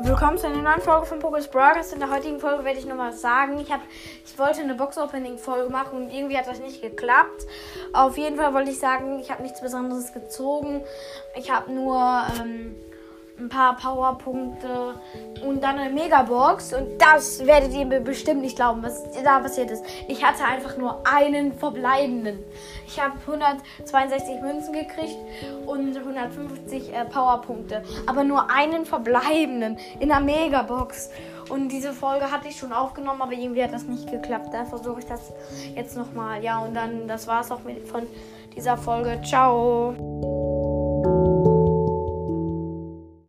Willkommen zu einer neuen Folge von Pokus Broadcast. In der heutigen Folge werde ich nochmal sagen, ich, hab, ich wollte eine Box-Opening-Folge machen und irgendwie hat das nicht geklappt. Auf jeden Fall wollte ich sagen, ich habe nichts Besonderes gezogen. Ich habe nur ähm, paar Powerpunkte und dann eine Megabox. Und das werdet ihr mir bestimmt nicht glauben, was da passiert ist. Ich hatte einfach nur einen verbleibenden. Ich habe 162 Münzen gekriegt und 150 äh, Powerpunkte. Aber nur einen verbleibenden in der Megabox. Und diese Folge hatte ich schon aufgenommen, aber irgendwie hat das nicht geklappt. Da versuche ich das jetzt nochmal. Ja, und dann, das war es auch mit, von dieser Folge. Ciao.